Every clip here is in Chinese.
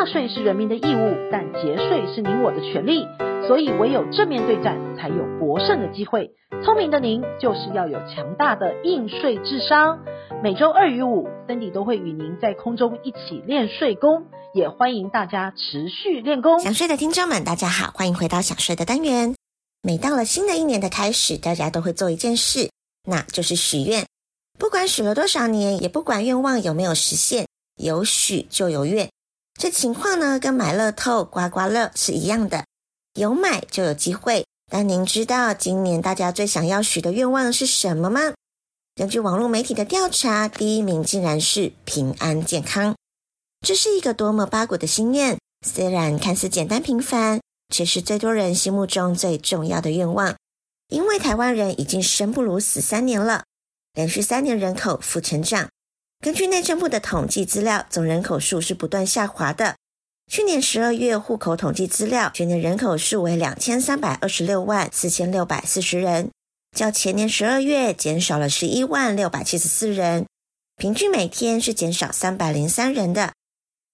纳税是人民的义务，但节税是您我的权利，所以唯有正面对战才有博胜的机会。聪明的您就是要有强大的应税智商。每周二与五，Cindy 都会与您在空中一起练税功，也欢迎大家持续练功。想睡的听众们，大家好，欢迎回到想睡的单元。每到了新的一年的开始，大家都会做一件事，那就是许愿。不管许了多少年，也不管愿望有没有实现，有许就有愿。这情况呢，跟买乐透、刮刮乐是一样的，有买就有机会。但您知道今年大家最想要许的愿望是什么吗？根据网络媒体的调查，第一名竟然是平安健康。这是一个多么八股的心愿，虽然看似简单平凡，却是最多人心目中最重要的愿望。因为台湾人已经生不如死三年了，连续三年人口负成长。根据内政部的统计资料，总人口数是不断下滑的。去年十二月户口统计资料，全年人口数为两千三百二十六万四千六百四十人。较前年十二月减少了十一万六百七十四人，平均每天是减少三百零三人的。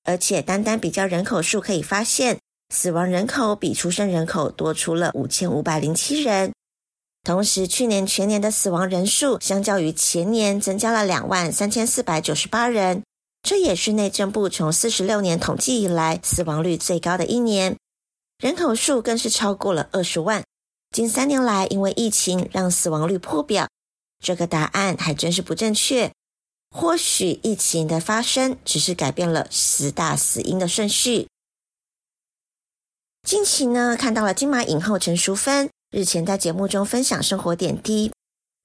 而且单单比较人口数可以发现，死亡人口比出生人口多出了五千五百零七人。同时，去年全年的死亡人数相较于前年增加了两万三千四百九十八人，这也是内政部从四十六年统计以来死亡率最高的一年，人口数更是超过了二十万。近三年来，因为疫情让死亡率破表，这个答案还真是不正确。或许疫情的发生只是改变了十大死因的顺序。近期呢，看到了金马影后陈淑芬日前在节目中分享生活点滴，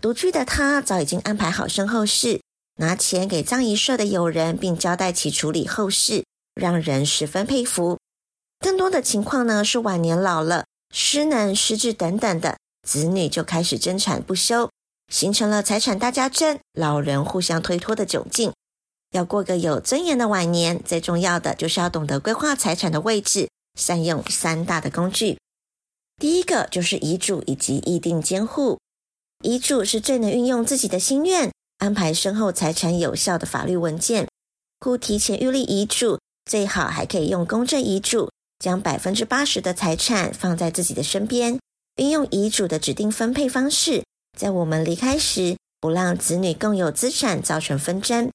独居的他早已经安排好身后事，拿钱给葬仪社的友人，并交代其处理后事，让人十分佩服。更多的情况呢，是晚年老了。失能、失智等等的子女就开始争产不休，形成了财产大家争、老人互相推脱的窘境。要过个有尊严的晚年，最重要的就是要懂得规划财产的位置，善用三大的工具。第一个就是遗嘱以及意定监护。遗嘱是最能运用自己的心愿，安排身后财产有效的法律文件，故提前预立遗嘱，最好还可以用公证遗嘱。将百分之八十的财产放在自己的身边，运用遗嘱的指定分配方式，在我们离开时，不让子女共有资产造成纷争。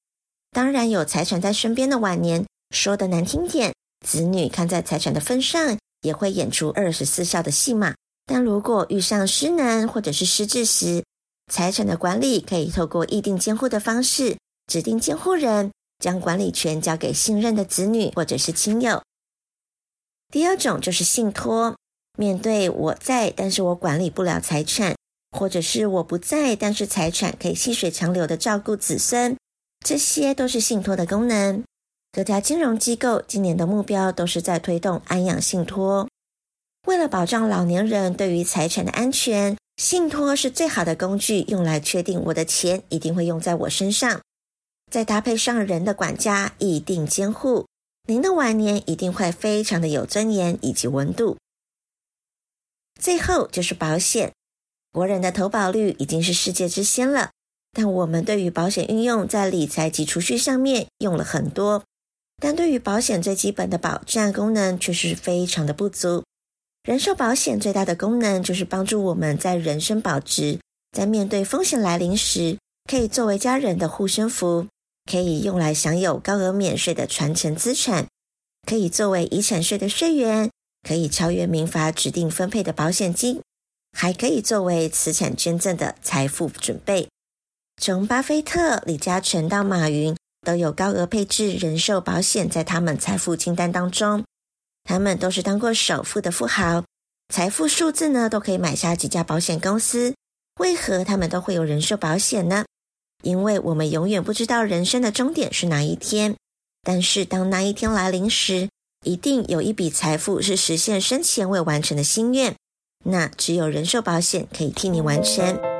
当然，有财产在身边的晚年，说的难听点，子女看在财产的份上，也会演出二十四孝的戏码。但如果遇上失能或者是失智时，财产的管理可以透过意定监护的方式，指定监护人，将管理权交给信任的子女或者是亲友。第二种就是信托，面对我在，但是我管理不了财产，或者是我不在，但是财产可以细水长流的照顾子孙，这些都是信托的功能。各家金融机构今年的目标都是在推动安养信托，为了保障老年人对于财产的安全，信托是最好的工具，用来确定我的钱一定会用在我身上，再搭配上人的管家，意定监护。您的晚年一定会非常的有尊严以及温度。最后就是保险，国人的投保率已经是世界之先了，但我们对于保险运用在理财及储蓄上面用了很多，但对于保险最基本的保障功能却是非常的不足。人寿保险最大的功能就是帮助我们在人身保值，在面对风险来临时，可以作为家人的护身符。可以用来享有高额免税的传承资产，可以作为遗产税的税源，可以超越民法指定分配的保险金，还可以作为慈善捐赠的财富准备。从巴菲特、李嘉诚到马云，都有高额配置人寿保险在他们财富清单当中。他们都是当过首富的富豪，财富数字呢都可以买下几家保险公司。为何他们都会有人寿保险呢？因为我们永远不知道人生的终点是哪一天，但是当那一天来临时，一定有一笔财富是实现生前未完成的心愿，那只有人寿保险可以替你完成。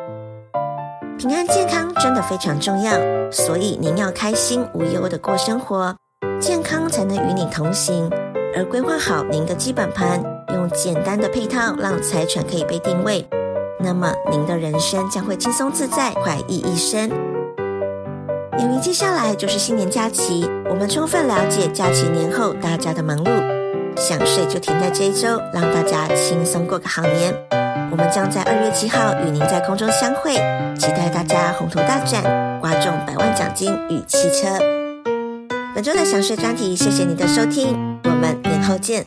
平安健康真的非常重要，所以您要开心无忧的过生活，健康才能与你同行。而规划好您的基本盘，用简单的配套让财产可以被定位，那么您的人生将会轻松自在，快意一生。由于接下来就是新年假期，我们充分了解假期年后大家的忙碌，想睡就停在这一周，让大家轻松过个好年。我们将在二月七号与您在空中相会，期待大家宏图大展，刮中百万奖金与汽车。本周的想睡专题，谢谢您的收听，我们年后见。